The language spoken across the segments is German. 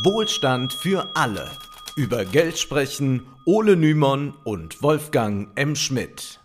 Wohlstand für alle. Über Geld sprechen Ole Nymon und Wolfgang M. Schmidt.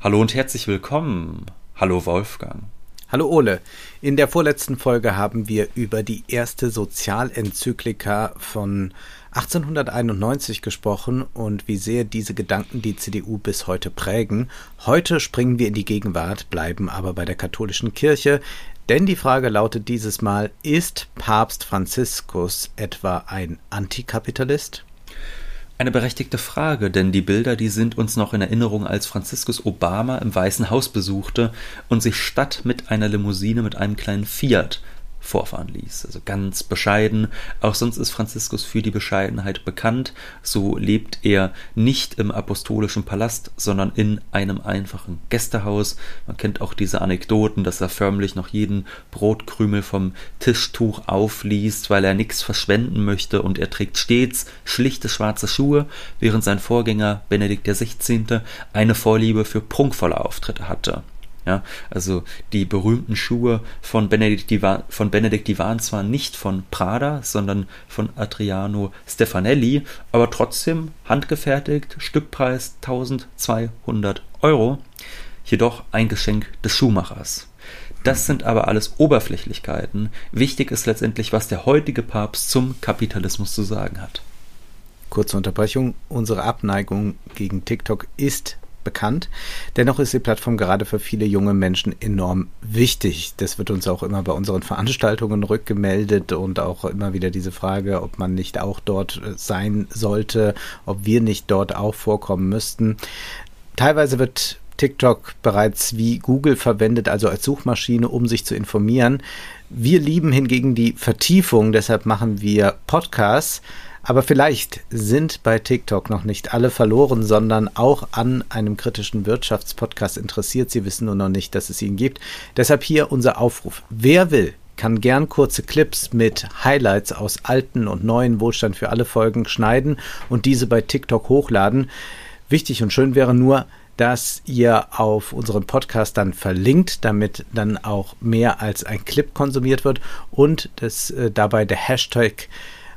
Hallo und herzlich willkommen. Hallo Wolfgang. Hallo Ole. In der vorletzten Folge haben wir über die erste Sozialenzyklika von 1891 gesprochen und wie sehr diese Gedanken die CDU bis heute prägen. Heute springen wir in die Gegenwart, bleiben aber bei der katholischen Kirche, denn die Frage lautet dieses Mal, ist Papst Franziskus etwa ein Antikapitalist? Eine berechtigte Frage, denn die Bilder, die sind uns noch in Erinnerung, als Franziskus Obama im Weißen Haus besuchte und sich statt mit einer Limousine mit einem kleinen Fiat vorfahren ließ. Also ganz bescheiden. Auch sonst ist Franziskus für die Bescheidenheit bekannt. So lebt er nicht im apostolischen Palast, sondern in einem einfachen Gästehaus. Man kennt auch diese Anekdoten, dass er förmlich noch jeden Brotkrümel vom Tischtuch aufliest, weil er nichts verschwenden möchte und er trägt stets schlichte schwarze Schuhe, während sein Vorgänger Benedikt XVI. eine Vorliebe für prunkvolle Auftritte hatte. Ja, also die berühmten Schuhe von Benedikt, die, von Benedikt, die waren zwar nicht von Prada, sondern von Adriano Stefanelli, aber trotzdem handgefertigt, Stückpreis 1200 Euro, jedoch ein Geschenk des Schuhmachers. Das sind aber alles Oberflächlichkeiten. Wichtig ist letztendlich, was der heutige Papst zum Kapitalismus zu sagen hat. Kurze Unterbrechung. Unsere Abneigung gegen TikTok ist bekannt. Dennoch ist die Plattform gerade für viele junge Menschen enorm wichtig. Das wird uns auch immer bei unseren Veranstaltungen rückgemeldet und auch immer wieder diese Frage, ob man nicht auch dort äh, sein sollte, ob wir nicht dort auch vorkommen müssten. Teilweise wird TikTok bereits wie Google verwendet, also als Suchmaschine, um sich zu informieren. Wir lieben hingegen die Vertiefung, deshalb machen wir Podcasts. Aber vielleicht sind bei TikTok noch nicht alle verloren, sondern auch an einem kritischen Wirtschaftspodcast interessiert. Sie wissen nur noch nicht, dass es ihn gibt. Deshalb hier unser Aufruf. Wer will, kann gern kurze Clips mit Highlights aus alten und neuen Wohlstand für alle Folgen schneiden und diese bei TikTok hochladen. Wichtig und schön wäre nur, dass ihr auf unseren Podcast dann verlinkt, damit dann auch mehr als ein Clip konsumiert wird und dass äh, dabei der Hashtag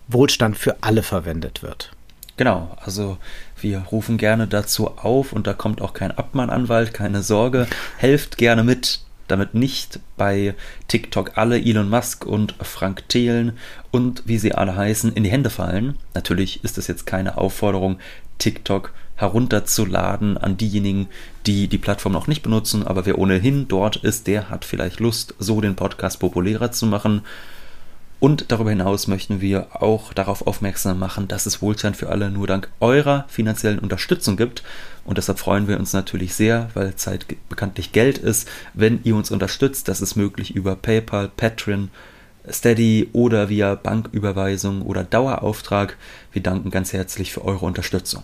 Wohlstand für alle verwendet wird. Genau, also wir rufen gerne dazu auf und da kommt auch kein Abmahnanwalt, keine Sorge. Helft gerne mit, damit nicht bei TikTok alle Elon Musk und Frank Thelen und wie sie alle heißen in die Hände fallen. Natürlich ist es jetzt keine Aufforderung, TikTok herunterzuladen an diejenigen, die die Plattform noch nicht benutzen, aber wer ohnehin dort ist, der hat vielleicht Lust, so den Podcast populärer zu machen. Und darüber hinaus möchten wir auch darauf aufmerksam machen, dass es Wohlstand für alle nur dank eurer finanziellen Unterstützung gibt. Und deshalb freuen wir uns natürlich sehr, weil Zeit bekanntlich Geld ist, wenn ihr uns unterstützt. Das ist möglich über PayPal, Patreon, Steady oder via Banküberweisung oder Dauerauftrag. Wir danken ganz herzlich für eure Unterstützung.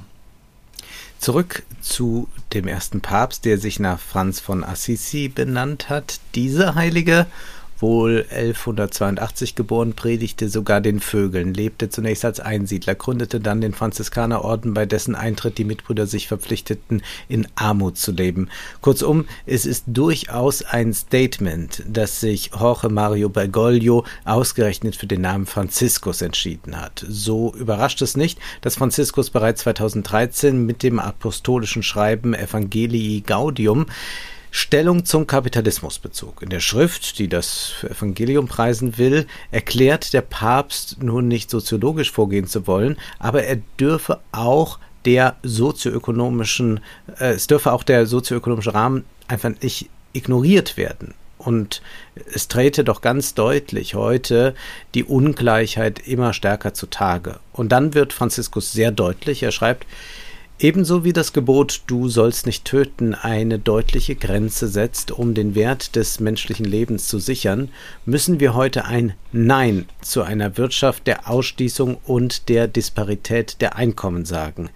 Zurück zu dem ersten Papst, der sich nach Franz von Assisi benannt hat. Dieser Heilige wohl 1182 geboren, predigte sogar den Vögeln, lebte zunächst als Einsiedler, gründete dann den Franziskanerorden, bei dessen Eintritt die Mitbrüder sich verpflichteten, in Armut zu leben. Kurzum, es ist durchaus ein Statement, dass sich Jorge Mario Bergoglio ausgerechnet für den Namen Franziskus entschieden hat. So überrascht es nicht, dass Franziskus bereits 2013 mit dem apostolischen Schreiben Evangelii Gaudium Stellung zum Kapitalismus bezog. In der Schrift, die das Evangelium preisen will, erklärt der Papst nun nicht soziologisch vorgehen zu wollen, aber er dürfe auch der sozioökonomischen, äh, es dürfe auch der sozioökonomische Rahmen einfach nicht ignoriert werden. Und es trete doch ganz deutlich heute die Ungleichheit immer stärker zutage. Und dann wird Franziskus sehr deutlich. Er schreibt, Ebenso wie das Gebot Du sollst nicht töten eine deutliche Grenze setzt, um den Wert des menschlichen Lebens zu sichern, müssen wir heute ein Nein zu einer Wirtschaft der Ausschließung und der Disparität der Einkommen sagen.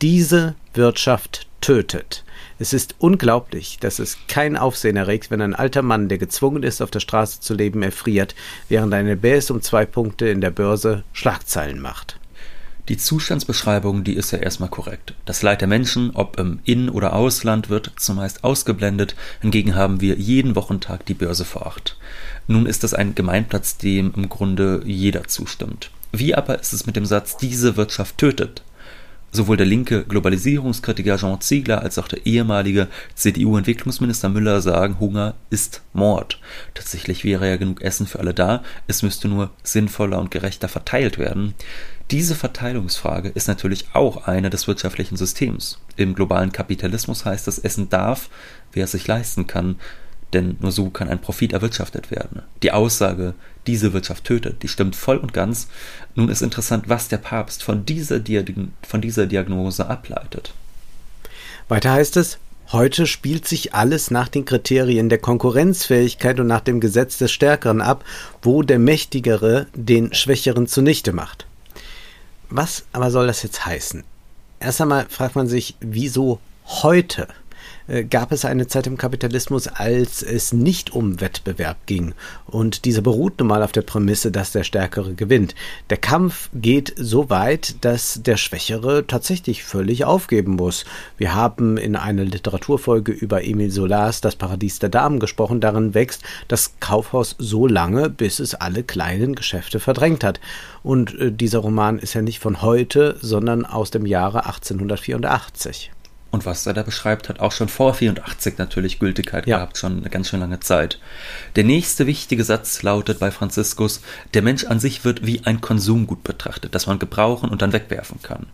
Diese Wirtschaft tötet. Es ist unglaublich, dass es kein Aufsehen erregt, wenn ein alter Mann, der gezwungen ist, auf der Straße zu leben, erfriert, während eine Bäs um zwei Punkte in der Börse Schlagzeilen macht. Die Zustandsbeschreibung, die ist ja erstmal korrekt. Das Leid der Menschen, ob im In- oder Ausland, wird zumeist ausgeblendet. Hingegen haben wir jeden Wochentag die Börse vor Acht. Nun ist das ein Gemeinplatz, dem im Grunde jeder zustimmt. Wie aber ist es mit dem Satz, diese Wirtschaft tötet? Sowohl der linke Globalisierungskritiker Jean Ziegler als auch der ehemalige CDU-Entwicklungsminister Müller sagen, Hunger ist Mord. Tatsächlich wäre ja genug Essen für alle da, es müsste nur sinnvoller und gerechter verteilt werden. Diese Verteilungsfrage ist natürlich auch eine des wirtschaftlichen Systems. Im globalen Kapitalismus heißt es, Essen darf, wer es sich leisten kann, denn nur so kann ein Profit erwirtschaftet werden. Die Aussage, diese Wirtschaft tötet, die stimmt voll und ganz. Nun ist interessant, was der Papst von dieser, von dieser Diagnose ableitet. Weiter heißt es, Heute spielt sich alles nach den Kriterien der Konkurrenzfähigkeit und nach dem Gesetz des Stärkeren ab, wo der Mächtigere den Schwächeren zunichte macht. Was aber soll das jetzt heißen? Erst einmal fragt man sich, wieso heute? Äh, gab es eine Zeit im Kapitalismus, als es nicht um Wettbewerb ging. Und dieser beruht nun mal auf der Prämisse, dass der Stärkere gewinnt. Der Kampf geht so weit, dass der Schwächere tatsächlich völlig aufgeben muss. Wir haben in einer Literaturfolge über Emil Solars Das Paradies der Damen gesprochen. Darin wächst das Kaufhaus so lange, bis es alle kleinen Geschäfte verdrängt hat. Und äh, dieser Roman ist ja nicht von heute, sondern aus dem Jahre 1884. Und was er da beschreibt, hat auch schon vor 84 natürlich Gültigkeit ja. gehabt, schon eine ganz schön lange Zeit. Der nächste wichtige Satz lautet bei Franziskus, der Mensch an sich wird wie ein Konsumgut betrachtet, das man gebrauchen und dann wegwerfen kann.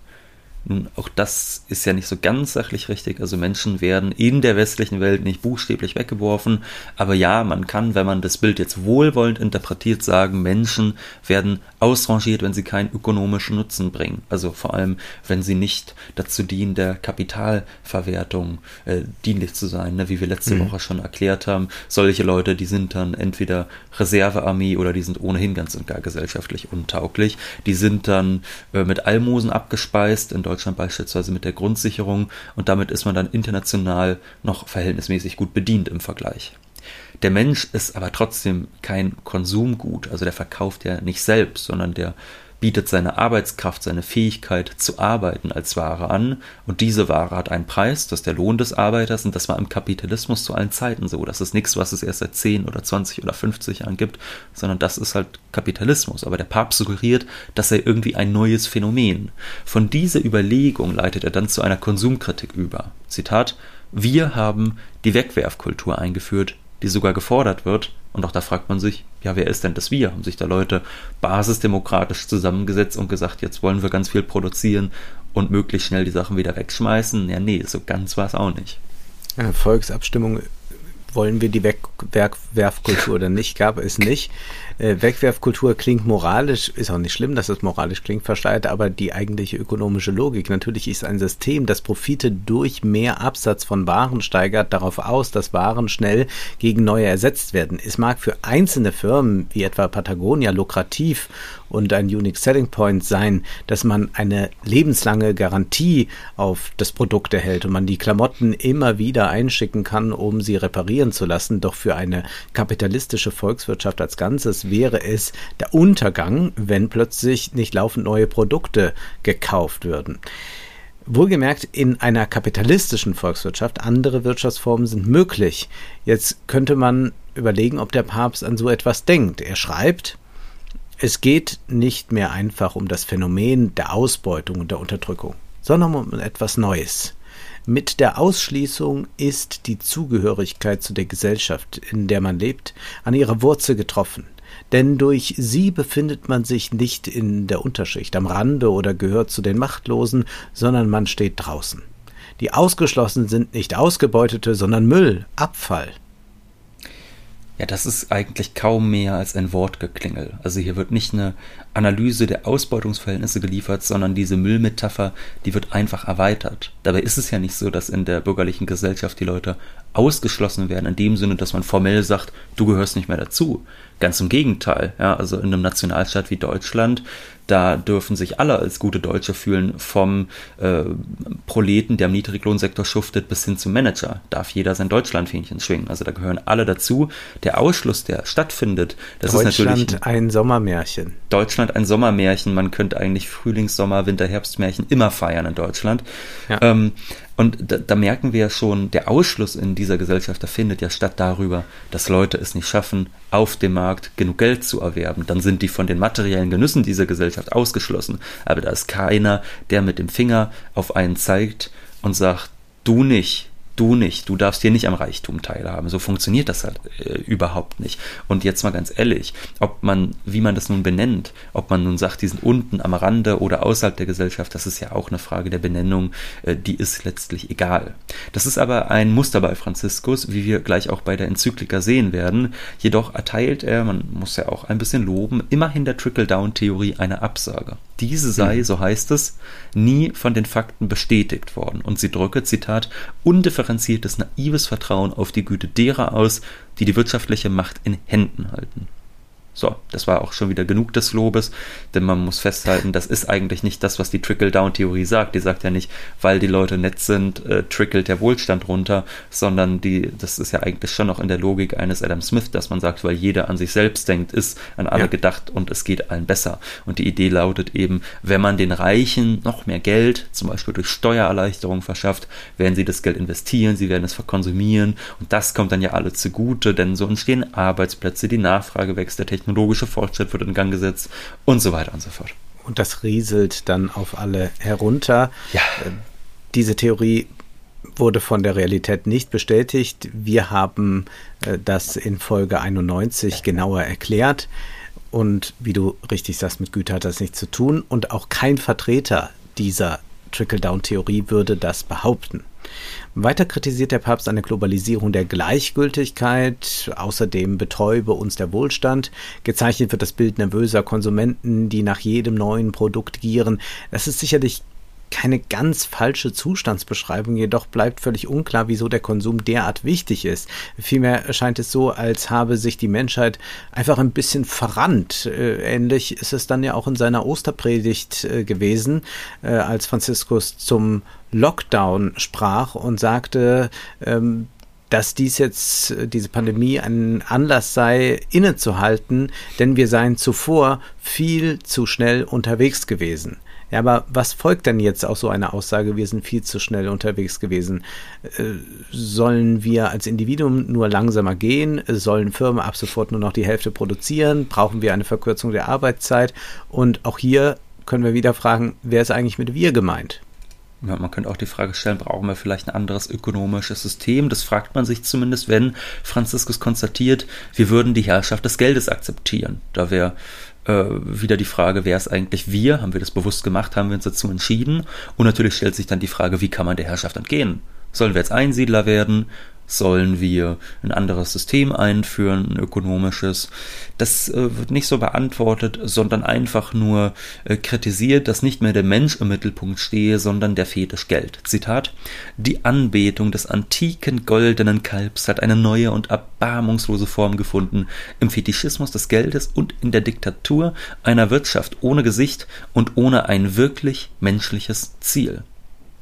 Nun, auch das ist ja nicht so ganz sachlich richtig. Also Menschen werden in der westlichen Welt nicht buchstäblich weggeworfen. Aber ja, man kann, wenn man das Bild jetzt wohlwollend interpretiert, sagen, Menschen werden ausrangiert, wenn sie keinen ökonomischen Nutzen bringen. Also vor allem, wenn sie nicht dazu dienen, der Kapitalverwertung äh, dienlich zu sein. Ne? Wie wir letzte mhm. Woche schon erklärt haben, solche Leute, die sind dann entweder Reservearmee oder die sind ohnehin ganz und gar gesellschaftlich untauglich. Die sind dann äh, mit Almosen abgespeist in Deutschland beispielsweise mit der Grundsicherung und damit ist man dann international noch verhältnismäßig gut bedient im Vergleich. Der Mensch ist aber trotzdem kein Konsumgut, also der verkauft ja nicht selbst, sondern der bietet seine Arbeitskraft, seine Fähigkeit zu arbeiten als Ware an und diese Ware hat einen Preis, das ist der Lohn des Arbeiters und das war im Kapitalismus zu allen Zeiten so. Das ist nichts, was es erst seit 10 oder 20 oder 50 Jahren gibt, sondern das ist halt Kapitalismus. Aber der Papst suggeriert, dass er irgendwie ein neues Phänomen. Von dieser Überlegung leitet er dann zu einer Konsumkritik über. Zitat, wir haben die Wegwerfkultur eingeführt, die sogar gefordert wird. Und auch da fragt man sich, ja, wer ist denn das Wir? Haben sich da Leute basisdemokratisch zusammengesetzt und gesagt, jetzt wollen wir ganz viel produzieren und möglichst schnell die Sachen wieder wegschmeißen? Ja, nee, so ganz war es auch nicht. Ja, Volksabstimmung wollen wir die Wegwerfkultur oder nicht, gab es nicht. Äh, Wegwerfkultur klingt moralisch, ist auch nicht schlimm, dass es moralisch klingt, versteht aber die eigentliche ökonomische Logik. Natürlich ist ein System, das Profite durch mehr Absatz von Waren steigert, darauf aus, dass Waren schnell gegen neue ersetzt werden. Es mag für einzelne Firmen wie etwa Patagonia lukrativ und ein Unique Selling Point sein, dass man eine lebenslange Garantie auf das Produkt erhält und man die Klamotten immer wieder einschicken kann, um sie reparieren zu lassen. Doch für eine kapitalistische Volkswirtschaft als Ganzes wäre es der Untergang, wenn plötzlich nicht laufend neue Produkte gekauft würden. Wohlgemerkt, in einer kapitalistischen Volkswirtschaft, andere Wirtschaftsformen sind möglich. Jetzt könnte man überlegen, ob der Papst an so etwas denkt. Er schreibt, es geht nicht mehr einfach um das Phänomen der Ausbeutung und der Unterdrückung, sondern um etwas Neues. Mit der Ausschließung ist die Zugehörigkeit zu der Gesellschaft, in der man lebt, an ihrer Wurzel getroffen. Denn durch sie befindet man sich nicht in der Unterschicht, am Rande oder gehört zu den Machtlosen, sondern man steht draußen. Die Ausgeschlossen sind nicht Ausgebeutete, sondern Müll, Abfall. Ja, das ist eigentlich kaum mehr als ein Wortgeklingel. Also hier wird nicht eine Analyse der Ausbeutungsverhältnisse geliefert, sondern diese Müllmetapher, die wird einfach erweitert. Dabei ist es ja nicht so, dass in der bürgerlichen Gesellschaft die Leute ausgeschlossen werden, in dem Sinne, dass man formell sagt, du gehörst nicht mehr dazu. Ganz im Gegenteil. Ja, also in einem Nationalstaat wie Deutschland da dürfen sich alle als gute Deutsche fühlen, vom äh, Proleten, der im Niedriglohnsektor schuftet, bis hin zum Manager. Darf jeder sein Deutschlandfähnchen schwingen. Also da gehören alle dazu. Der Ausschluss, der stattfindet, das ist natürlich. Deutschland ein Sommermärchen. Deutschland ein Sommermärchen. Man könnte eigentlich Frühlings-, Sommer-, Winter-, Herbstmärchen immer feiern in Deutschland. Ja. Ähm, Und da, da, merken wir ja schon, der Ausschluss in dieser Gesellschaft, der findet ja statt darüber, dass Leute es nicht schaffen, auf dem Markt genug Geld zu erwerben. Dann sind die von den materiellen Genüssen dieser Gesellschaft ausgeschlossen. Aber da ist keiner, der mit dem Finger auf einen zeigt und sagt, du nicht, du nicht, du darfst hier nicht am Reichtum teilhaben. So funktioniert das halt äh, überhaupt nicht. Und jetzt mal ganz ehrlich, ob man, wie man das nun benennt, ob man nun sagt, die sind unten am Rande oder außerhalb der Gesellschaft, das ist ja auch eine Frage der Benennung, äh, die ist letztlich egal. Das ist aber ein Muster bei Franziskus, wie wir gleich auch bei der Enzyklika sehen werden. Jedoch erteilt er, man muss ja auch ein bisschen loben, immerhin der Trickle-Down-Theorie eine Absage. Diese sei, mhm. so heißt es, nie von den Fakten bestätigt worden. Und sie drücke, Zitat, undifferenziertes, naives Vertrauen auf die Güte derer aus, die die wirtschaftliche Macht in Händen halten. So, das war auch schon wieder genug des Lobes, denn man muss festhalten, das ist eigentlich nicht das, was die Trickle-Down-Theorie sagt. Die sagt ja nicht, weil die Leute nett sind, äh, trickelt der Wohlstand runter, sondern die, das ist ja eigentlich schon noch in der Logik eines Adam Smith, dass man sagt, weil jeder an sich selbst denkt, ist an alle ja. gedacht und es geht allen besser. Und die Idee lautet eben, wenn man den Reichen noch mehr Geld, zum Beispiel durch Steuererleichterung verschafft, werden sie das Geld investieren, sie werden es verkonsumieren und das kommt dann ja alle zugute, denn so entstehen Arbeitsplätze, die Nachfrage wächst, der Technologie technologische Fortschritt wird in Gang gesetzt und so weiter und so fort. Und das rieselt dann auf alle herunter. Ja. Äh, diese Theorie wurde von der Realität nicht bestätigt. Wir haben äh, das in Folge 91 genauer erklärt. Und wie du richtig sagst, mit Güte hat das nichts zu tun. Und auch kein Vertreter dieser Trickle-Down-Theorie würde das behaupten. Weiter kritisiert der Papst eine Globalisierung der Gleichgültigkeit. Außerdem betäube uns der Wohlstand. Gezeichnet wird das Bild nervöser Konsumenten, die nach jedem neuen Produkt gieren. Das ist sicherlich keine ganz falsche Zustandsbeschreibung, jedoch bleibt völlig unklar, wieso der Konsum derart wichtig ist. Vielmehr scheint es so, als habe sich die Menschheit einfach ein bisschen verrannt. Äh, ähnlich ist es dann ja auch in seiner Osterpredigt äh, gewesen, äh, als Franziskus zum Lockdown sprach und sagte, ähm, dass dies jetzt, diese Pandemie ein Anlass sei, innezuhalten, denn wir seien zuvor viel zu schnell unterwegs gewesen. Ja, aber was folgt denn jetzt aus so einer Aussage, wir sind viel zu schnell unterwegs gewesen? Äh, sollen wir als Individuum nur langsamer gehen? Sollen Firmen ab sofort nur noch die Hälfte produzieren? Brauchen wir eine Verkürzung der Arbeitszeit? Und auch hier können wir wieder fragen, wer ist eigentlich mit wir gemeint? Ja, man könnte auch die Frage stellen, brauchen wir vielleicht ein anderes ökonomisches System? Das fragt man sich zumindest, wenn Franziskus konstatiert, wir würden die Herrschaft des Geldes akzeptieren. Da wäre äh, wieder die Frage, wer ist eigentlich wir? Haben wir das bewusst gemacht? Haben wir uns dazu entschieden? Und natürlich stellt sich dann die Frage, wie kann man der Herrschaft entgehen? Sollen wir jetzt Einsiedler werden? Sollen wir ein anderes System einführen, ein ökonomisches? Das äh, wird nicht so beantwortet, sondern einfach nur äh, kritisiert, dass nicht mehr der Mensch im Mittelpunkt stehe, sondern der Fetisch Geld. Zitat: Die Anbetung des antiken goldenen Kalbs hat eine neue und erbarmungslose Form gefunden im Fetischismus des Geldes und in der Diktatur einer Wirtschaft ohne Gesicht und ohne ein wirklich menschliches Ziel.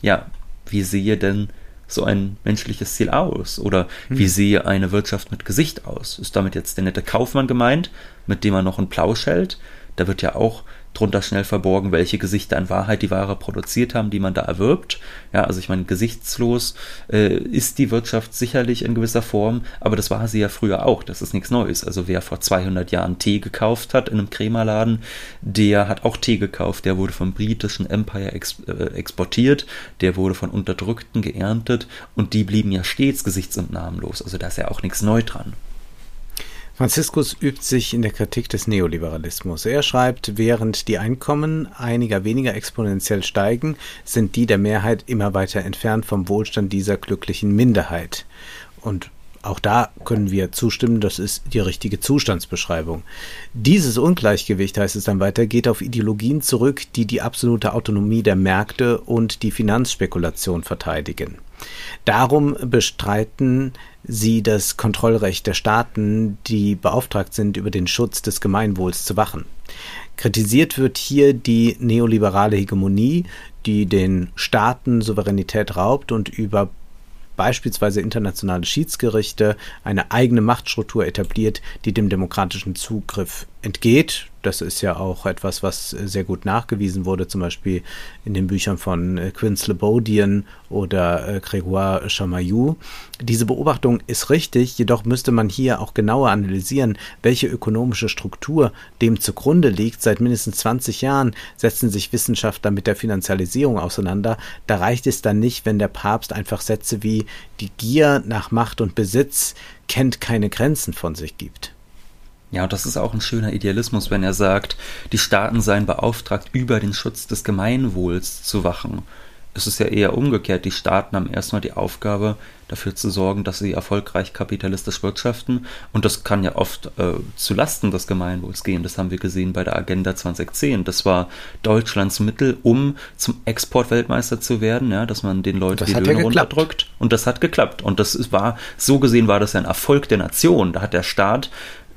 Ja, wie sehe denn so ein menschliches Ziel aus? Oder wie hm. sehe eine Wirtschaft mit Gesicht aus? Ist damit jetzt der nette Kaufmann gemeint, mit dem man noch einen Plausch hält? Da wird ja auch drunter schnell verborgen, welche Gesichter in Wahrheit die Ware produziert haben, die man da erwirbt. Ja, also ich meine, gesichtslos äh, ist die Wirtschaft sicherlich in gewisser Form, aber das war sie ja früher auch. Das ist nichts Neues. Also wer vor 200 Jahren Tee gekauft hat in einem Krämerladen, der hat auch Tee gekauft. Der wurde vom britischen Empire ex äh, exportiert, der wurde von Unterdrückten geerntet und die blieben ja stets gesichts- und namenlos. Also da ist ja auch nichts neu dran. Franziskus übt sich in der Kritik des Neoliberalismus. Er schreibt, während die Einkommen einiger weniger exponentiell steigen, sind die der Mehrheit immer weiter entfernt vom Wohlstand dieser glücklichen Minderheit. Und auch da können wir zustimmen, das ist die richtige Zustandsbeschreibung. Dieses Ungleichgewicht, heißt es dann weiter, geht auf Ideologien zurück, die die absolute Autonomie der Märkte und die Finanzspekulation verteidigen. Darum bestreiten sie das Kontrollrecht der Staaten, die beauftragt sind, über den Schutz des Gemeinwohls zu wachen. Kritisiert wird hier die neoliberale Hegemonie, die den Staaten Souveränität raubt und über beispielsweise internationale Schiedsgerichte eine eigene Machtstruktur etabliert, die dem demokratischen Zugriff entgeht. Das ist ja auch etwas, was sehr gut nachgewiesen wurde, zum Beispiel in den Büchern von äh, Quince Lebodian oder äh, Grégoire Chamayou. Diese Beobachtung ist richtig, jedoch müsste man hier auch genauer analysieren, welche ökonomische Struktur dem zugrunde liegt. Seit mindestens 20 Jahren setzen sich Wissenschaftler mit der Finanzialisierung auseinander. Da reicht es dann nicht, wenn der Papst einfach Sätze wie die Gier nach Macht und Besitz kennt keine Grenzen von sich gibt. Ja, und das ist auch ein schöner Idealismus, wenn er sagt, die Staaten seien beauftragt, über den Schutz des Gemeinwohls zu wachen. Es ist ja eher umgekehrt. Die Staaten haben erstmal die Aufgabe, dafür zu sorgen, dass sie erfolgreich kapitalistisch wirtschaften. Und das kann ja oft äh, zu Lasten des Gemeinwohls gehen. Das haben wir gesehen bei der Agenda 2010. Das war Deutschlands Mittel, um zum Exportweltmeister zu werden, ja, dass man den Leuten das die Löhne ja runterdrückt. Und das hat geklappt. Und das war, so gesehen war das ein Erfolg der Nation. Da hat der Staat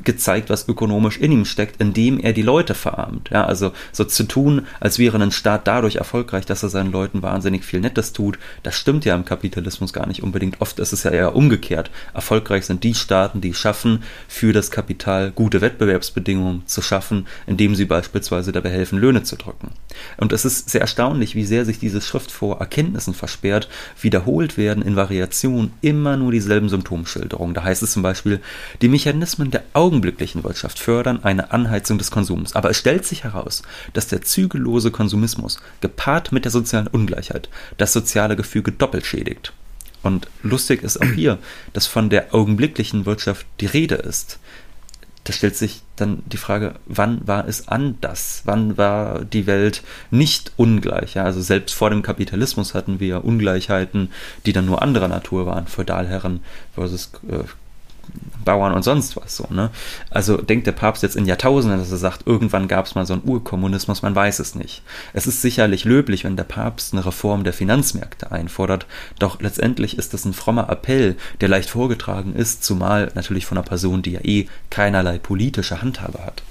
gezeigt, was ökonomisch in ihm steckt, indem er die Leute verarmt. Ja, also so zu tun, als wäre ein Staat dadurch erfolgreich, dass er seinen Leuten wahnsinnig viel Nettes tut, das stimmt ja im Kapitalismus gar nicht unbedingt. Oft ist es ja eher umgekehrt. Erfolgreich sind die Staaten, die schaffen, für das Kapital gute Wettbewerbsbedingungen zu schaffen, indem sie beispielsweise dabei helfen, Löhne zu drücken. Und es ist sehr erstaunlich, wie sehr sich diese Schrift vor Erkenntnissen versperrt. Wiederholt werden in Variation immer nur dieselben Symptomschilderungen. Da heißt es zum Beispiel, die Mechanismen der Augen augenblicklichen Wirtschaft fördern eine Anheizung des Konsums. Aber es stellt sich heraus, dass der zügellose Konsumismus gepaart mit der sozialen Ungleichheit das soziale Gefüge doppelt schädigt. Und lustig ist auch hier, dass von der augenblicklichen Wirtschaft die Rede ist. Da stellt sich dann die Frage, wann war es anders? Wann war die Welt nicht ungleich? Ja, also selbst vor dem Kapitalismus hatten wir Ungleichheiten, die dann nur anderer Natur waren. Feudalherren versus äh, Bauern und sonst was so, ne? Also denkt der Papst jetzt in Jahrtausenden, dass er sagt, irgendwann gab es mal so einen Urkommunismus, man weiß es nicht. Es ist sicherlich löblich, wenn der Papst eine Reform der Finanzmärkte einfordert, doch letztendlich ist das ein frommer Appell, der leicht vorgetragen ist, zumal natürlich von einer Person, die ja eh keinerlei politische Handhabe hat.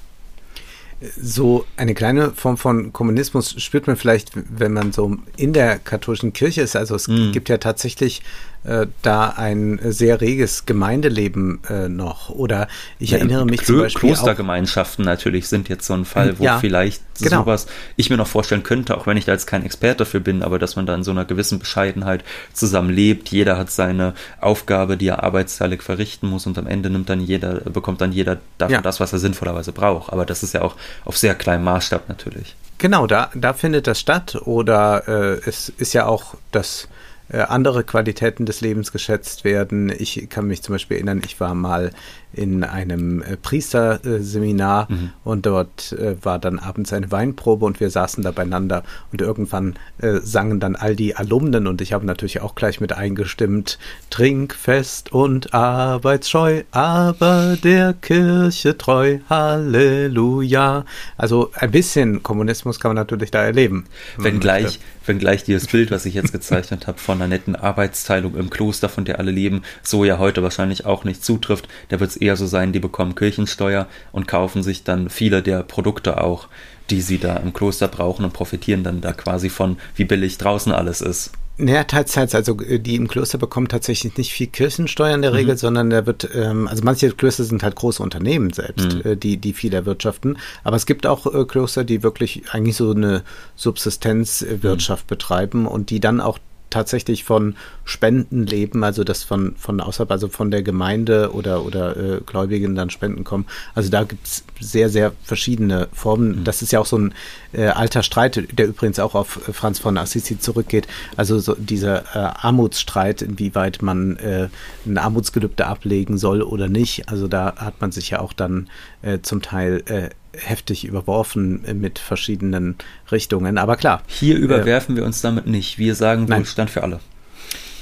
So eine kleine Form von Kommunismus spürt man vielleicht, wenn man so in der katholischen Kirche ist. Also es mm. gibt ja tatsächlich äh, da ein sehr reges Gemeindeleben äh, noch. Oder ich ja, erinnere mich Klo zum Beispiel Klostergemeinschaften natürlich sind jetzt so ein Fall, wo ja, vielleicht genau. sowas ich mir noch vorstellen könnte, auch wenn ich da jetzt kein Experte dafür bin, aber dass man da in so einer gewissen Bescheidenheit zusammen lebt. Jeder hat seine Aufgabe, die er arbeitsteilig verrichten muss und am Ende nimmt dann jeder, bekommt dann jeder davon ja. das, was er sinnvollerweise braucht. Aber das ist ja auch auf sehr kleinem Maßstab natürlich. Genau, da, da findet das statt. Oder äh, es ist ja auch das äh, andere Qualitäten des Lebens geschätzt werden. Ich kann mich zum Beispiel erinnern, ich war mal in einem äh, Priesterseminar mhm. und dort äh, war dann abends eine Weinprobe und wir saßen da beieinander und irgendwann äh, sangen dann all die Alumnen und ich habe natürlich auch gleich mit eingestimmt, trinkfest und arbeitsscheu, aber der Kirche treu, Halleluja. Also ein bisschen Kommunismus kann man natürlich da erleben. Wenngleich, wenngleich dieses Bild, was ich jetzt gezeichnet habe von einer netten Arbeitsteilung im Kloster, von der alle leben, so ja heute wahrscheinlich auch nicht zutrifft, da wird es eher so sein, die bekommen Kirchensteuer und kaufen sich dann viele der Produkte auch, die sie da im Kloster brauchen und profitieren dann da quasi von, wie billig draußen alles ist. Naja, teils, teils. Also äh, die im Kloster bekommen tatsächlich nicht viel Kirchensteuer in der Regel, mhm. sondern da wird, ähm, also manche Klöster sind halt große Unternehmen selbst, mhm. äh, die, die viel erwirtschaften. Aber es gibt auch äh, Klöster, die wirklich eigentlich so eine Subsistenzwirtschaft mhm. betreiben und die dann auch tatsächlich von Spenden leben, also das von, von außerhalb, also von der Gemeinde oder, oder äh, Gläubigen dann Spenden kommen. Also da gibt's sehr, sehr verschiedene Formen. Mhm. Das ist ja auch so ein äh, alter Streit, der übrigens auch auf Franz von Assisi zurückgeht. Also so dieser äh, Armutsstreit, inwieweit man äh, ein Armutsgelübde ablegen soll oder nicht. Also da hat man sich ja auch dann äh, zum Teil äh, heftig überworfen mit verschiedenen Richtungen. Aber klar. Hier äh, überwerfen äh, wir uns damit nicht. Wir sagen Wohlstand für alle.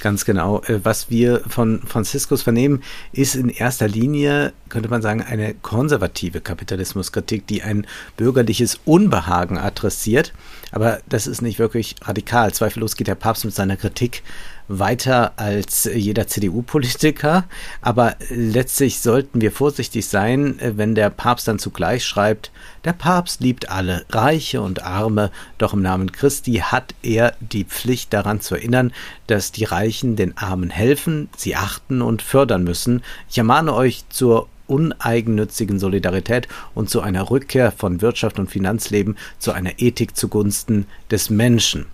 Ganz genau. Äh, was wir von Franziskus vernehmen, ist in erster Linie, könnte man sagen, eine konservative Kapitalismuskritik, die ein bürgerliches Unbehagen adressiert. Aber das ist nicht wirklich radikal. Zweifellos geht der Papst mit seiner Kritik weiter als jeder CDU-Politiker. Aber letztlich sollten wir vorsichtig sein, wenn der Papst dann zugleich schreibt, der Papst liebt alle, Reiche und Arme, doch im Namen Christi hat er die Pflicht daran zu erinnern, dass die Reichen den Armen helfen, sie achten und fördern müssen. Ich ermahne euch zur uneigennützigen Solidarität und zu einer Rückkehr von Wirtschaft und Finanzleben zu einer Ethik zugunsten des Menschen.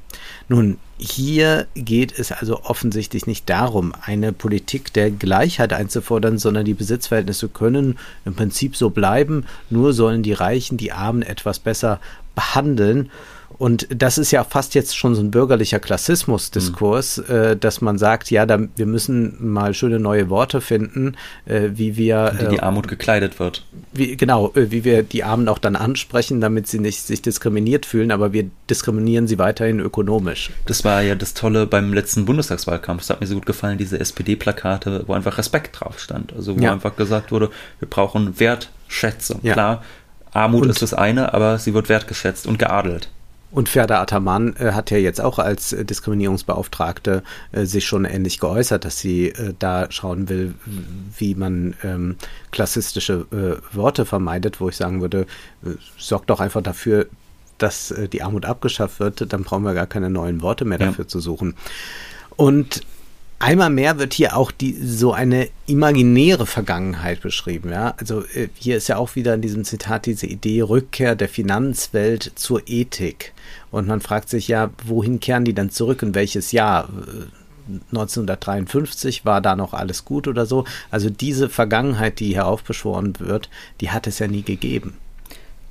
Nun, hier geht es also offensichtlich nicht darum, eine Politik der Gleichheit einzufordern, sondern die Besitzverhältnisse können im Prinzip so bleiben, nur sollen die Reichen die Armen etwas besser behandeln. Und das ist ja fast jetzt schon so ein bürgerlicher Klassismusdiskurs, mhm. äh, dass man sagt, ja, da, wir müssen mal schöne neue Worte finden, äh, wie wir. Wie die äh, Armut gekleidet wird. Wie, genau, äh, wie wir die Armen auch dann ansprechen, damit sie nicht sich diskriminiert fühlen, aber wir diskriminieren sie weiterhin ökonomisch. Das war ja das Tolle beim letzten Bundestagswahlkampf. Das hat mir so gut gefallen, diese SPD-Plakate, wo einfach Respekt drauf stand. Also wo ja. einfach gesagt wurde, wir brauchen Wertschätzung. Ja. Klar, Armut und ist das eine, aber sie wird wertgeschätzt und geadelt. Und Ferda Ataman äh, hat ja jetzt auch als äh, Diskriminierungsbeauftragte äh, sich schon ähnlich geäußert, dass sie äh, da schauen will, wie man ähm, klassistische äh, Worte vermeidet, wo ich sagen würde, äh, sorgt doch einfach dafür, dass die Armut abgeschafft wird, dann brauchen wir gar keine neuen Worte mehr dafür ja. zu suchen. Und Einmal mehr wird hier auch die so eine imaginäre Vergangenheit beschrieben. Ja? Also äh, hier ist ja auch wieder in diesem Zitat diese Idee Rückkehr der Finanzwelt zur Ethik. Und man fragt sich ja, wohin kehren die dann zurück? In welches Jahr? 1953 war da noch alles gut oder so. Also diese Vergangenheit, die hier aufbeschworen wird, die hat es ja nie gegeben.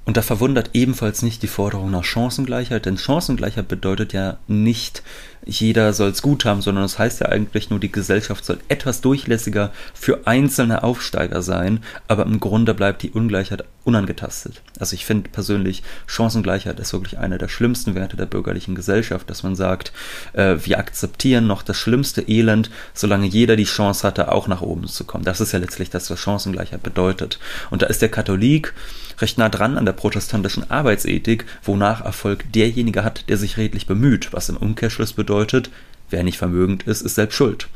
Und da verwundert ebenfalls nicht die Forderung nach Chancengleichheit, denn Chancengleichheit bedeutet ja nicht, jeder soll es gut haben, sondern es das heißt ja eigentlich nur, die Gesellschaft soll etwas durchlässiger für einzelne Aufsteiger sein, aber im Grunde bleibt die Ungleichheit unangetastet. Also ich finde persönlich, Chancengleichheit ist wirklich einer der schlimmsten Werte der bürgerlichen Gesellschaft, dass man sagt, äh, wir akzeptieren noch das schlimmste Elend, solange jeder die Chance hatte, auch nach oben zu kommen. Das ist ja letztlich das, was Chancengleichheit bedeutet. Und da ist der Katholik recht nah dran an der protestantischen Arbeitsethik, wonach Erfolg derjenige hat, der sich redlich bemüht, was im Umkehrschluss bedeutet, wer nicht vermögend ist, ist selbst schuld.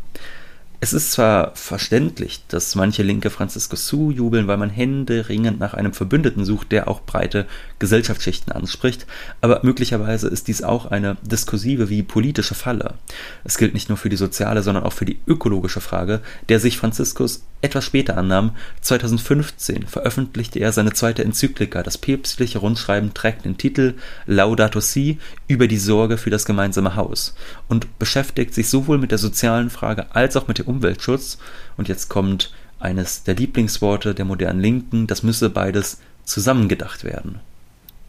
Es ist zwar verständlich, dass manche Linke Franziskus zujubeln, weil man händeringend nach einem Verbündeten sucht, der auch breite Gesellschaftsschichten anspricht, aber möglicherweise ist dies auch eine diskursive wie politische Falle. Es gilt nicht nur für die soziale, sondern auch für die ökologische Frage, der sich Franziskus etwas später annahm. 2015 veröffentlichte er seine zweite Enzyklika. Das päpstliche Rundschreiben trägt den Titel Laudato Si über die Sorge für das gemeinsame Haus und beschäftigt sich sowohl mit der sozialen Frage als auch mit dem Umweltschutz. Und jetzt kommt eines der Lieblingsworte der modernen Linken, das müsse beides zusammengedacht werden.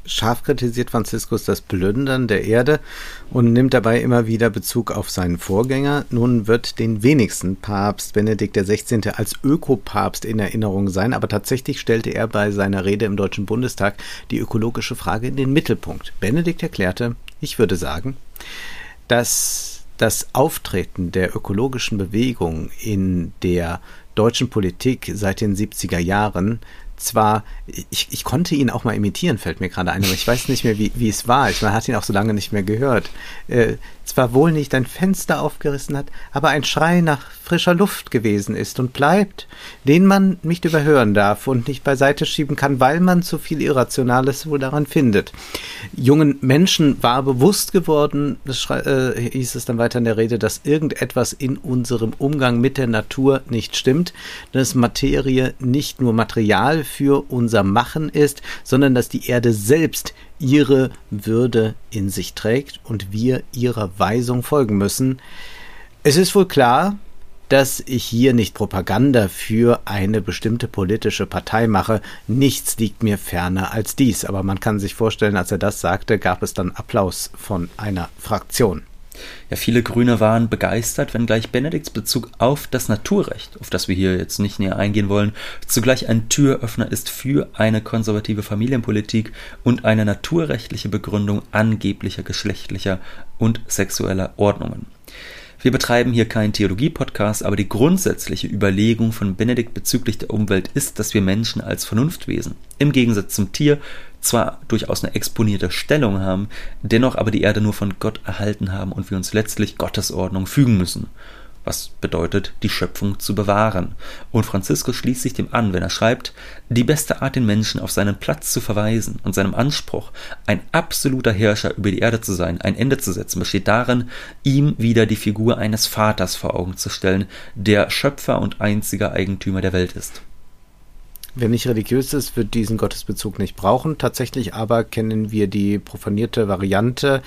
Scharf kritisiert Franziskus das Plündern der Erde und nimmt dabei immer wieder Bezug auf seinen Vorgänger. Nun wird den wenigsten Papst Benedikt XVI. als Ökopapst in Erinnerung sein, aber tatsächlich stellte er bei seiner Rede im Deutschen Bundestag die ökologische Frage in den Mittelpunkt. Benedikt erklärte, ich würde sagen, dass das Auftreten der ökologischen Bewegung in der deutschen Politik seit den 70er Jahren zwar, ich, ich konnte ihn auch mal imitieren, fällt mir gerade ein, aber ich weiß nicht mehr, wie, wie es war. Ich, man hat ihn auch so lange nicht mehr gehört. Äh, zwar wohl nicht ein Fenster aufgerissen hat, aber ein Schrei nach frischer Luft gewesen ist und bleibt, den man nicht überhören darf und nicht beiseite schieben kann, weil man zu viel Irrationales wohl daran findet. Jungen Menschen war bewusst geworden, das äh, hieß es dann weiter in der Rede, dass irgendetwas in unserem Umgang mit der Natur nicht stimmt, dass Materie nicht nur Material für unser Machen ist, sondern dass die Erde selbst ihre Würde in sich trägt und wir ihrer Weisung folgen müssen. Es ist wohl klar, dass ich hier nicht Propaganda für eine bestimmte politische Partei mache. Nichts liegt mir ferner als dies. Aber man kann sich vorstellen, als er das sagte, gab es dann Applaus von einer Fraktion. Ja, viele Grüne waren begeistert, wenngleich Benedikts Bezug auf das Naturrecht, auf das wir hier jetzt nicht näher eingehen wollen, zugleich ein Türöffner ist für eine konservative Familienpolitik und eine naturrechtliche Begründung angeblicher geschlechtlicher und sexueller Ordnungen. Wir betreiben hier keinen Theologie-Podcast, aber die grundsätzliche Überlegung von Benedikt bezüglich der Umwelt ist, dass wir Menschen als Vernunftwesen im Gegensatz zum Tier zwar durchaus eine exponierte Stellung haben, dennoch aber die Erde nur von Gott erhalten haben und wir uns letztlich Gottes Ordnung fügen müssen was bedeutet, die Schöpfung zu bewahren. Und Franziskus schließt sich dem an, wenn er schreibt, die beste Art, den Menschen auf seinen Platz zu verweisen und seinem Anspruch, ein absoluter Herrscher über die Erde zu sein, ein Ende zu setzen, besteht darin, ihm wieder die Figur eines Vaters vor Augen zu stellen, der Schöpfer und einziger Eigentümer der Welt ist. Wer nicht religiös ist, wird diesen Gottesbezug nicht brauchen. Tatsächlich aber kennen wir die profanierte Variante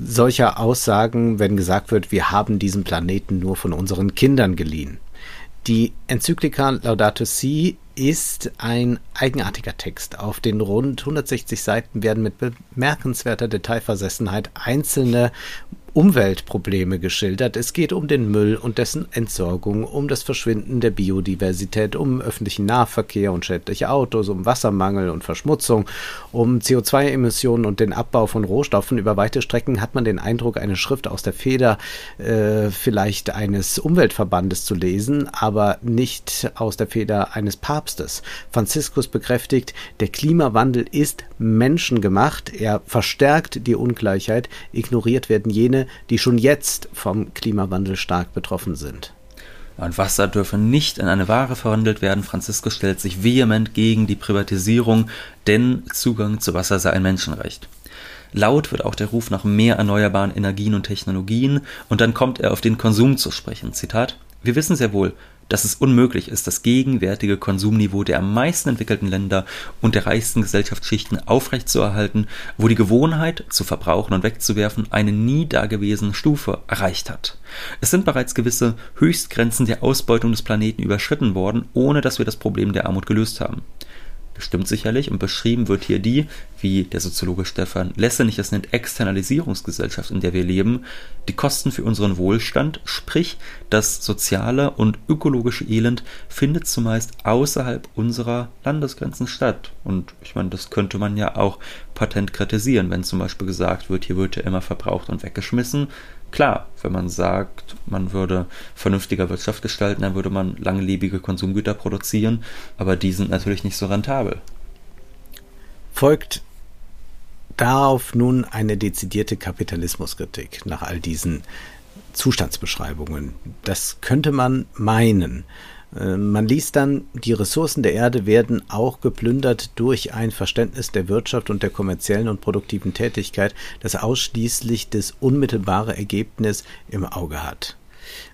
solcher Aussagen, wenn gesagt wird, wir haben diesen Planeten nur von unseren Kindern geliehen. Die Enzyklika Laudato Si ist ein eigenartiger Text. Auf den rund 160 Seiten werden mit bemerkenswerter Detailversessenheit einzelne Umweltprobleme geschildert. Es geht um den Müll und dessen Entsorgung, um das Verschwinden der Biodiversität, um öffentlichen Nahverkehr und schädliche Autos, um Wassermangel und Verschmutzung, um CO2-Emissionen und den Abbau von Rohstoffen. Über weite Strecken hat man den Eindruck, eine Schrift aus der Feder äh, vielleicht eines Umweltverbandes zu lesen, aber nicht aus der Feder eines Papstes. Franziskus bekräftigt, der Klimawandel ist menschengemacht, er verstärkt die Ungleichheit, ignoriert werden jene, die schon jetzt vom Klimawandel stark betroffen sind. Und Wasser dürfe nicht in eine Ware verwandelt werden. Franziskus stellt sich vehement gegen die Privatisierung, denn Zugang zu Wasser sei ein Menschenrecht. Laut wird auch der Ruf nach mehr erneuerbaren Energien und Technologien und dann kommt er auf den Konsum zu sprechen. Zitat: Wir wissen sehr wohl, dass es unmöglich ist, das gegenwärtige Konsumniveau der am meisten entwickelten Länder und der reichsten Gesellschaftsschichten aufrechtzuerhalten, wo die Gewohnheit, zu verbrauchen und wegzuwerfen, eine nie dagewesene Stufe erreicht hat. Es sind bereits gewisse Höchstgrenzen der Ausbeutung des Planeten überschritten worden, ohne dass wir das Problem der Armut gelöst haben bestimmt sicherlich und beschrieben wird hier die, wie der Soziologe Stefan Lessenich es nennt, Externalisierungsgesellschaft, in der wir leben, die Kosten für unseren Wohlstand, sprich das soziale und ökologische Elend findet zumeist außerhalb unserer Landesgrenzen statt. Und ich meine, das könnte man ja auch patent kritisieren, wenn zum Beispiel gesagt wird, hier wird ja immer verbraucht und weggeschmissen, Klar, wenn man sagt, man würde vernünftiger Wirtschaft gestalten, dann würde man langlebige Konsumgüter produzieren, aber die sind natürlich nicht so rentabel. Folgt darauf nun eine dezidierte Kapitalismuskritik nach all diesen Zustandsbeschreibungen. Das könnte man meinen. Äh, man liest dann, die Ressourcen der Erde werden auch geplündert durch ein Verständnis der Wirtschaft und der kommerziellen und produktiven Tätigkeit, das ausschließlich das unmittelbare Ergebnis im Auge hat.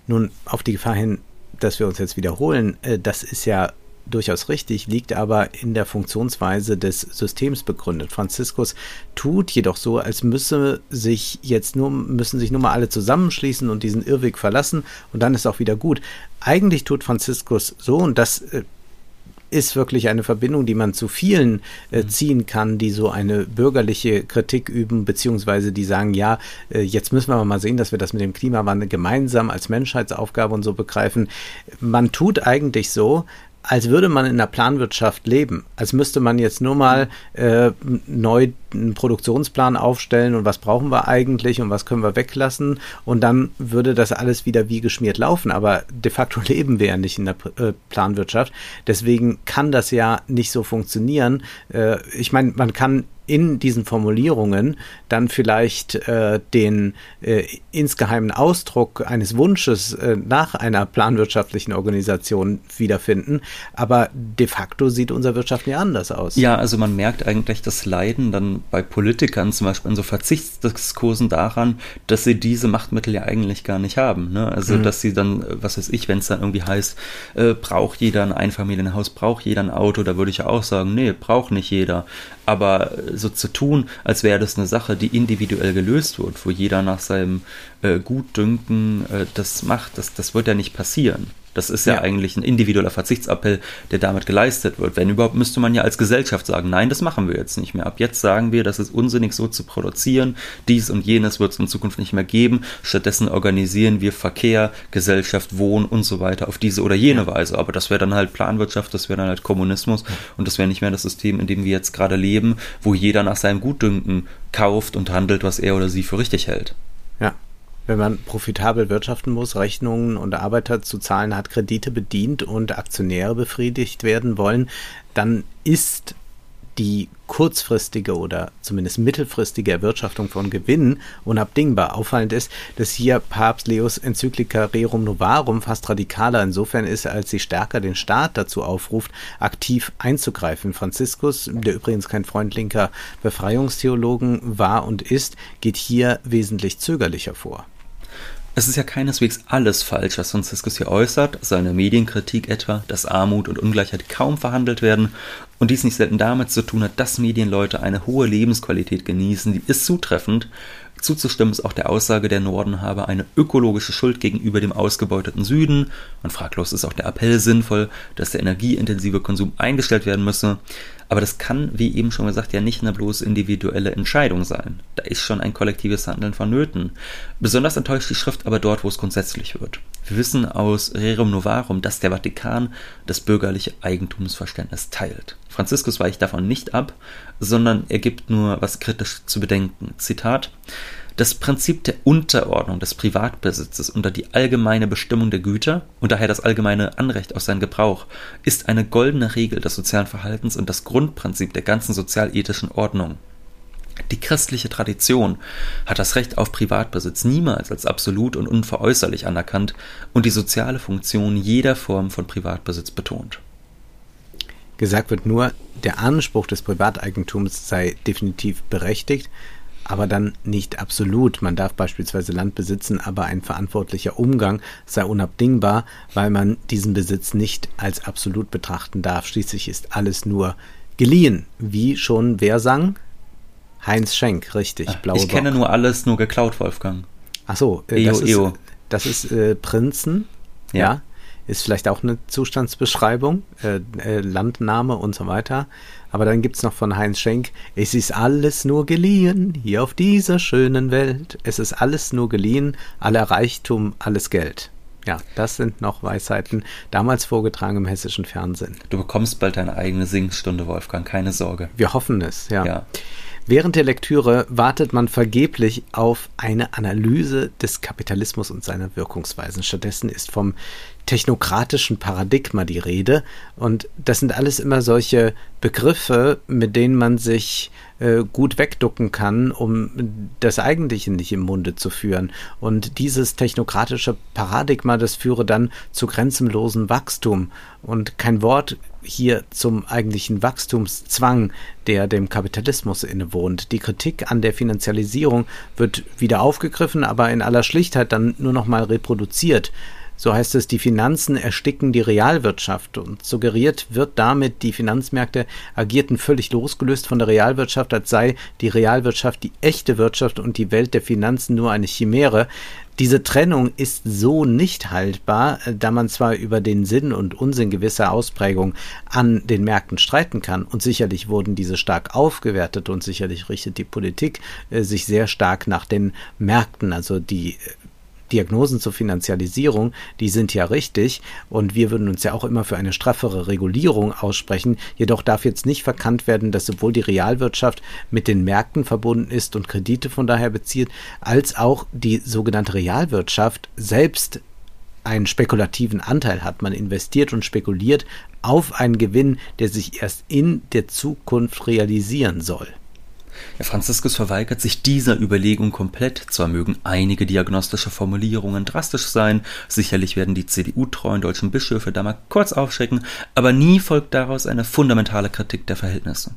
Nun, auf die Gefahr hin, dass wir uns jetzt wiederholen, äh, das ist ja durchaus richtig, liegt aber in der Funktionsweise des Systems begründet. Franziskus tut jedoch so, als müsse sich jetzt nur, müssen sich nur mal alle zusammenschließen und diesen Irrweg verlassen und dann ist auch wieder gut. Eigentlich tut Franziskus so, und das äh, ist wirklich eine Verbindung, die man zu vielen äh, mhm. ziehen kann, die so eine bürgerliche Kritik üben, beziehungsweise die sagen, ja, äh, jetzt müssen wir mal sehen, dass wir das mit dem Klimawandel gemeinsam als Menschheitsaufgabe und so begreifen. Man tut eigentlich so, als würde man in der Planwirtschaft leben. Als müsste man jetzt nur mal äh, neu einen Produktionsplan aufstellen und was brauchen wir eigentlich und was können wir weglassen und dann würde das alles wieder wie geschmiert laufen. Aber de facto leben wir ja nicht in der äh, Planwirtschaft. Deswegen kann das ja nicht so funktionieren. Äh, ich meine, man kann in diesen Formulierungen dann vielleicht äh, den äh, insgeheimen Ausdruck eines Wunsches äh, nach einer planwirtschaftlichen Organisation wiederfinden. Aber de facto sieht unser Wirtschaft ja anders aus. Ja, also man merkt eigentlich das Leiden dann bei Politikern, zum Beispiel in so Verzichtsdiskursen daran, dass sie diese Machtmittel ja eigentlich gar nicht haben. Ne? Also, mhm. dass sie dann, was weiß ich, wenn es dann irgendwie heißt, äh, braucht jeder ein Einfamilienhaus, braucht jeder ein Auto, da würde ich ja auch sagen, nee, braucht nicht jeder. Aber so zu tun, als wäre das eine Sache, die individuell gelöst wird, wo jeder nach seinem äh, Gutdünken äh, das macht, das, das wird ja nicht passieren. Das ist ja, ja, eigentlich ein individueller Verzichtsappell, der damit geleistet wird. Wenn überhaupt, müsste man ja als Gesellschaft sagen, nein, das machen wir jetzt nicht mehr. Ab jetzt sagen wir, das ist unsinnig so zu produzieren. Dies und jenes wird es in Zukunft nicht mehr geben. Stattdessen organisieren wir Verkehr, Gesellschaft, Wohnen und so weiter auf diese oder jene Weise. Aber das wäre dann halt Planwirtschaft, das wäre dann halt Kommunismus und das wäre nicht mehr das System, in dem wir jetzt gerade leben, wo jeder nach seinem Gutdünken kauft und handelt, was er oder sie für richtig hält. Ja, wenn man profitabel wirtschaften muss, Rechnungen und Arbeiter zu zahlen hat, Kredite bedient und Aktionäre befriedigt werden wollen, dann ist die kurzfristige oder zumindest mittelfristige Erwirtschaftung von Gewinnen unabdingbar. Auffallend ist, dass hier Papst Leos Enzyklika Rerum Novarum fast radikaler insofern ist, als sie stärker den Staat dazu aufruft, aktiv einzugreifen. Franziskus, der übrigens kein Freund linker Befreiungstheologen war und ist, geht hier wesentlich zögerlicher vor. Es ist ja keineswegs alles falsch, was Franziskus hier äußert, seine Medienkritik etwa, dass Armut und Ungleichheit kaum verhandelt werden und dies nicht selten damit zu tun hat, dass Medienleute eine hohe Lebensqualität genießen, die ist zutreffend, Zuzustimmen ist auch der Aussage, der Norden habe eine ökologische Schuld gegenüber dem ausgebeuteten Süden. Und fraglos ist auch der Appell sinnvoll, dass der energieintensive Konsum eingestellt werden müsse. Aber das kann, wie eben schon gesagt, ja nicht eine bloß individuelle Entscheidung sein. Da ist schon ein kollektives Handeln vonnöten. Besonders enttäuscht die Schrift aber dort, wo es grundsätzlich wird. Wir wissen aus Rerum Novarum, dass der Vatikan das bürgerliche Eigentumsverständnis teilt. Franziskus weicht davon nicht ab, sondern er gibt nur was kritisch zu bedenken. Zitat das Prinzip der Unterordnung des Privatbesitzes unter die allgemeine Bestimmung der Güter und daher das allgemeine Anrecht auf seinen Gebrauch ist eine goldene Regel des sozialen Verhaltens und das Grundprinzip der ganzen sozialethischen Ordnung. Die christliche Tradition hat das Recht auf Privatbesitz niemals als absolut und unveräußerlich anerkannt und die soziale Funktion jeder Form von Privatbesitz betont. Gesagt wird nur, der Anspruch des Privateigentums sei definitiv berechtigt, aber dann nicht absolut. Man darf beispielsweise Land besitzen, aber ein verantwortlicher Umgang sei unabdingbar, weil man diesen Besitz nicht als absolut betrachten darf. Schließlich ist alles nur geliehen. Wie schon wer sang? Heinz Schenk, richtig. Blaue ich kenne Bock. nur alles, nur geklaut, Wolfgang. Ach so, äh, das, Eo, ist, das ist äh, Prinzen. ja. ja ist vielleicht auch eine Zustandsbeschreibung, äh, äh, Landname und so weiter. Aber dann gibt es noch von Heinz Schenk, es ist alles nur geliehen, hier auf dieser schönen Welt. Es ist alles nur geliehen, aller Reichtum, alles Geld. Ja, das sind noch Weisheiten, damals vorgetragen im hessischen Fernsehen. Du bekommst bald deine eigene Singstunde, Wolfgang, keine Sorge. Wir hoffen es, ja. ja. Während der Lektüre wartet man vergeblich auf eine Analyse des Kapitalismus und seiner Wirkungsweisen. Stattdessen ist vom technokratischen Paradigma die Rede. Und das sind alles immer solche Begriffe, mit denen man sich äh, gut wegducken kann, um das Eigentliche nicht im Munde zu führen. Und dieses technokratische Paradigma, das führe dann zu grenzenlosem Wachstum. Und kein Wort hier zum eigentlichen Wachstumszwang, der dem Kapitalismus innewohnt. Die Kritik an der Finanzialisierung wird wieder aufgegriffen, aber in aller Schlichtheit dann nur noch mal reproduziert. So heißt es, die Finanzen ersticken die Realwirtschaft und suggeriert wird damit, die Finanzmärkte agierten völlig losgelöst von der Realwirtschaft, als sei die Realwirtschaft die echte Wirtschaft und die Welt der Finanzen nur eine Chimäre. Diese Trennung ist so nicht haltbar, da man zwar über den Sinn und Unsinn gewisser Ausprägungen an den Märkten streiten kann, und sicherlich wurden diese stark aufgewertet und sicherlich richtet die Politik äh, sich sehr stark nach den Märkten, also die Diagnosen zur Finanzialisierung, die sind ja richtig und wir würden uns ja auch immer für eine straffere Regulierung aussprechen. Jedoch darf jetzt nicht verkannt werden, dass sowohl die Realwirtschaft mit den Märkten verbunden ist und Kredite von daher bezieht, als auch die sogenannte Realwirtschaft selbst einen spekulativen Anteil hat. Man investiert und spekuliert auf einen Gewinn, der sich erst in der Zukunft realisieren soll. Ja, Franziskus verweigert sich dieser Überlegung komplett. Zwar mögen einige diagnostische Formulierungen drastisch sein, sicherlich werden die CDU-treuen deutschen Bischöfe da mal kurz aufschrecken, aber nie folgt daraus eine fundamentale Kritik der Verhältnisse.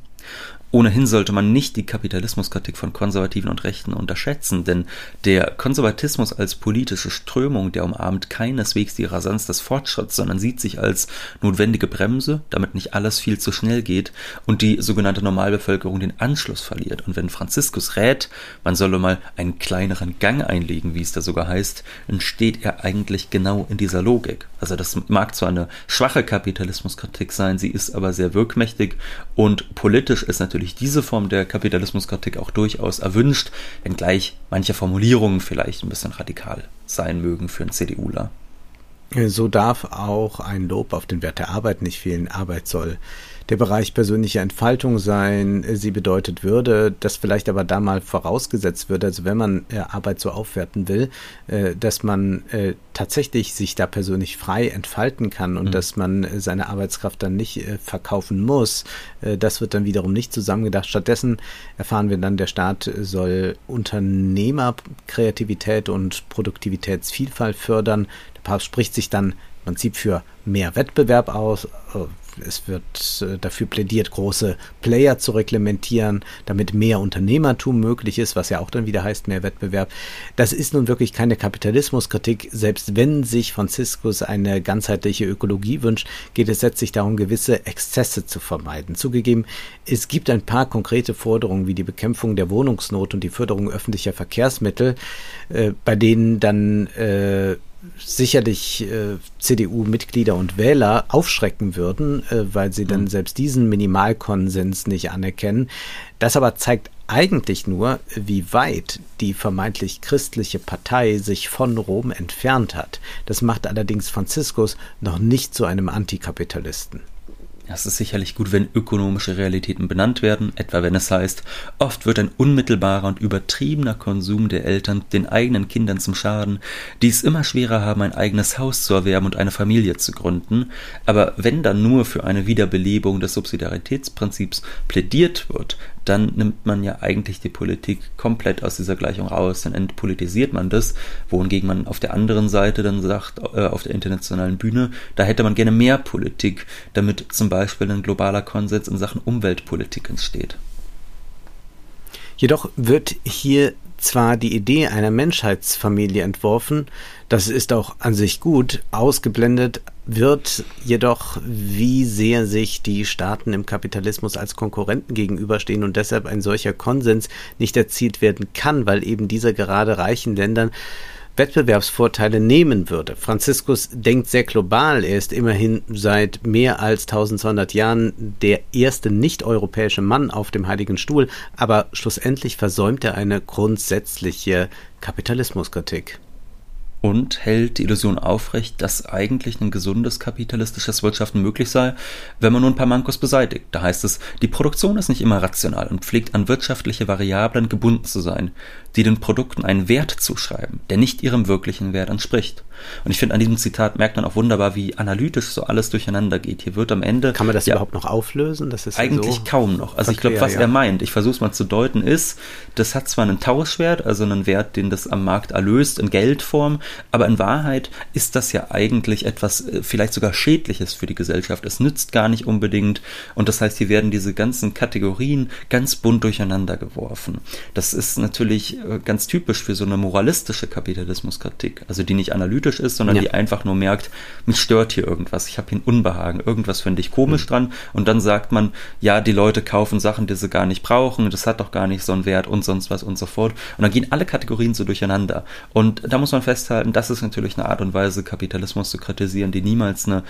Ohnehin sollte man nicht die Kapitalismuskritik von Konservativen und Rechten unterschätzen, denn der Konservatismus als politische Strömung, der umarmt keineswegs die Rasanz des Fortschritts, sondern sieht sich als notwendige Bremse, damit nicht alles viel zu schnell geht und die sogenannte Normalbevölkerung den Anschluss verliert. Und wenn Franziskus rät, man solle mal einen kleineren Gang einlegen, wie es da sogar heißt, entsteht er eigentlich genau in dieser Logik. Also das mag zwar eine schwache Kapitalismuskritik sein, sie ist aber sehr wirkmächtig und politisch ist natürlich natürlich diese Form der Kapitalismuskritik auch durchaus erwünscht, wenngleich manche Formulierungen vielleicht ein bisschen radikal sein mögen für einen CDUler. So darf auch ein Lob auf den Wert der Arbeit nicht fehlen. Arbeit soll der Bereich persönliche Entfaltung sein. Sie bedeutet Würde, das vielleicht aber da mal vorausgesetzt wird, also wenn man äh, Arbeit so aufwerten will, äh, dass man äh, tatsächlich sich da persönlich frei entfalten kann und mhm. dass man äh, seine Arbeitskraft dann nicht äh, verkaufen muss. Äh, das wird dann wiederum nicht zusammengedacht. Stattdessen erfahren wir dann, der Staat soll Unternehmerkreativität und Produktivitätsvielfalt fördern. Der Papst spricht sich dann im Prinzip für mehr Wettbewerb aus, es wird äh, dafür plädiert, große Player zu reglementieren, damit mehr Unternehmertum möglich ist, was ja auch dann wieder heißt mehr Wettbewerb. Das ist nun wirklich keine Kapitalismuskritik. Selbst wenn sich Franziskus eine ganzheitliche Ökologie wünscht, geht es letztlich darum, gewisse Exzesse zu vermeiden. Zugegeben, es gibt ein paar konkrete Forderungen wie die Bekämpfung der Wohnungsnot und die Förderung öffentlicher Verkehrsmittel, äh, bei denen dann äh, sicherlich äh, CDU-Mitglieder und Wähler aufschrecken würden, äh, weil sie dann mhm. selbst diesen Minimalkonsens nicht anerkennen. Das aber zeigt eigentlich nur, wie weit die vermeintlich christliche Partei sich von Rom entfernt hat. Das macht allerdings Franziskus noch nicht zu einem Antikapitalisten. Es ist sicherlich gut, wenn ökonomische Realitäten benannt werden, etwa wenn es heißt, oft wird ein unmittelbarer und übertriebener Konsum der Eltern den eigenen Kindern zum Schaden, die es immer schwerer haben, ein eigenes Haus zu erwerben und eine Familie zu gründen, aber wenn dann nur für eine Wiederbelebung des Subsidiaritätsprinzips plädiert wird, dann nimmt man ja eigentlich die Politik komplett aus dieser Gleichung raus, dann entpolitisiert man das, wohingegen man auf der anderen Seite dann sagt, äh, auf der internationalen Bühne, da hätte man gerne mehr Politik, damit zum Beispiel ein globaler Konsens in Sachen Umweltpolitik entsteht. Jedoch wird hier zwar die Idee einer Menschheitsfamilie entworfen, das ist auch an sich gut, ausgeblendet wird jedoch, wie sehr sich die Staaten im Kapitalismus als Konkurrenten gegenüberstehen und deshalb ein solcher Konsens nicht erzielt werden kann, weil eben dieser gerade reichen Ländern Wettbewerbsvorteile nehmen würde. Franziskus denkt sehr global. Er ist immerhin seit mehr als 1200 Jahren der erste nicht-europäische Mann auf dem Heiligen Stuhl, aber schlussendlich versäumt er eine grundsätzliche Kapitalismuskritik und hält die Illusion aufrecht, dass eigentlich ein gesundes kapitalistisches Wirtschaften möglich sei, wenn man nur ein paar Mankos beseitigt. Da heißt es, die Produktion ist nicht immer rational und pflegt an wirtschaftliche Variablen gebunden zu sein, die den Produkten einen Wert zuschreiben, der nicht ihrem wirklichen Wert entspricht. Und ich finde, an diesem Zitat merkt man auch wunderbar, wie analytisch so alles durcheinander geht. Hier wird am Ende. Kann man das ja, überhaupt noch auflösen? Das ist eigentlich so kaum noch. Also, ich glaube, was ja. er meint, ich versuche es mal zu deuten, ist, das hat zwar einen Tauschwert, also einen Wert, den das am Markt erlöst in Geldform, aber in Wahrheit ist das ja eigentlich etwas äh, vielleicht sogar Schädliches für die Gesellschaft. Es nützt gar nicht unbedingt. Und das heißt, hier werden diese ganzen Kategorien ganz bunt durcheinander geworfen. Das ist natürlich äh, ganz typisch für so eine moralistische Kapitalismuskritik, also die nicht analytisch ist, sondern ja. die einfach nur merkt, mich stört hier irgendwas, ich habe hier ein Unbehagen, irgendwas finde ich komisch mhm. dran und dann sagt man, ja, die Leute kaufen Sachen, die sie gar nicht brauchen, das hat doch gar nicht so einen Wert und sonst was und so fort. Und dann gehen alle Kategorien so durcheinander. Und da muss man festhalten, das ist natürlich eine Art und Weise, Kapitalismus zu kritisieren, die niemals eine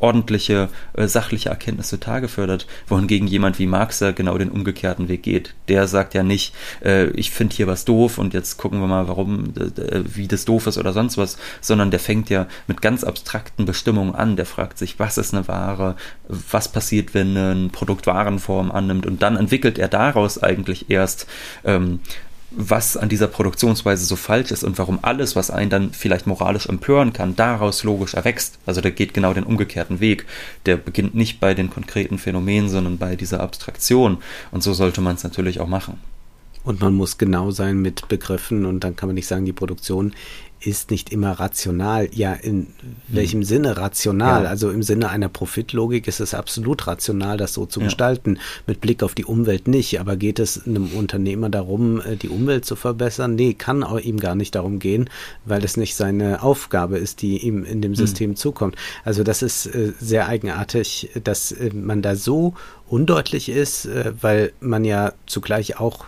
ordentliche, äh, sachliche Erkenntnis zutage fördert, wohingegen jemand wie Marx ja genau den umgekehrten Weg geht. Der sagt ja nicht, äh, ich finde hier was doof und jetzt gucken wir mal, warum, äh, wie das doof ist oder sonst was, sondern der fängt ja mit ganz abstrakten Bestimmungen an. Der fragt sich, was ist eine Ware, was passiert, wenn ein Produkt Warenform annimmt und dann entwickelt er daraus eigentlich erst ähm, was an dieser Produktionsweise so falsch ist und warum alles, was einen dann vielleicht moralisch empören kann, daraus logisch erwächst. Also der geht genau den umgekehrten Weg. Der beginnt nicht bei den konkreten Phänomenen, sondern bei dieser Abstraktion. Und so sollte man es natürlich auch machen. Und man muss genau sein mit Begriffen und dann kann man nicht sagen, die Produktion ist nicht immer rational. Ja, in welchem hm. Sinne rational? Ja. Also im Sinne einer Profitlogik ist es absolut rational, das so zu ja. gestalten. Mit Blick auf die Umwelt nicht. Aber geht es einem Unternehmer darum, äh, die Umwelt zu verbessern? Nee, kann auch ihm gar nicht darum gehen, weil es nicht seine Aufgabe ist, die ihm in dem hm. System mhm. zukommt. Also das ist äh, sehr eigenartig, dass äh, man da so undeutlich ist, weil man ja zugleich auch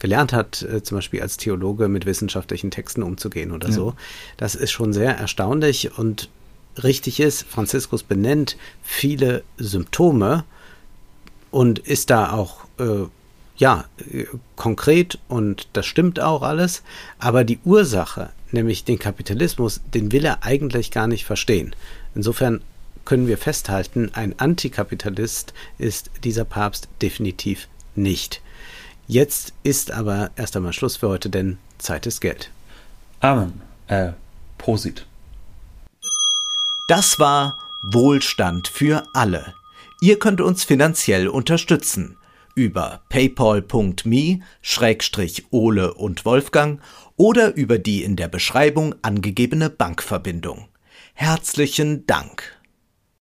gelernt hat, äh, zum Beispiel als Theologe mit wissenschaftlichen Texten umzugehen oder ja. so. Das ist schon sehr erstaunlich und richtig ist, Franziskus benennt viele Symptome und ist da auch äh, ja äh, konkret und das stimmt auch alles, aber die Ursache, nämlich den Kapitalismus, den will er eigentlich gar nicht verstehen. Insofern können wir festhalten, ein Antikapitalist ist dieser Papst definitiv nicht. Jetzt ist aber erst einmal Schluss für heute, denn Zeit ist Geld. Amen. Äh, Prosit. Das war Wohlstand für alle. Ihr könnt uns finanziell unterstützen über paypal.me Schrägstrich Ole und Wolfgang oder über die in der Beschreibung angegebene Bankverbindung. Herzlichen Dank.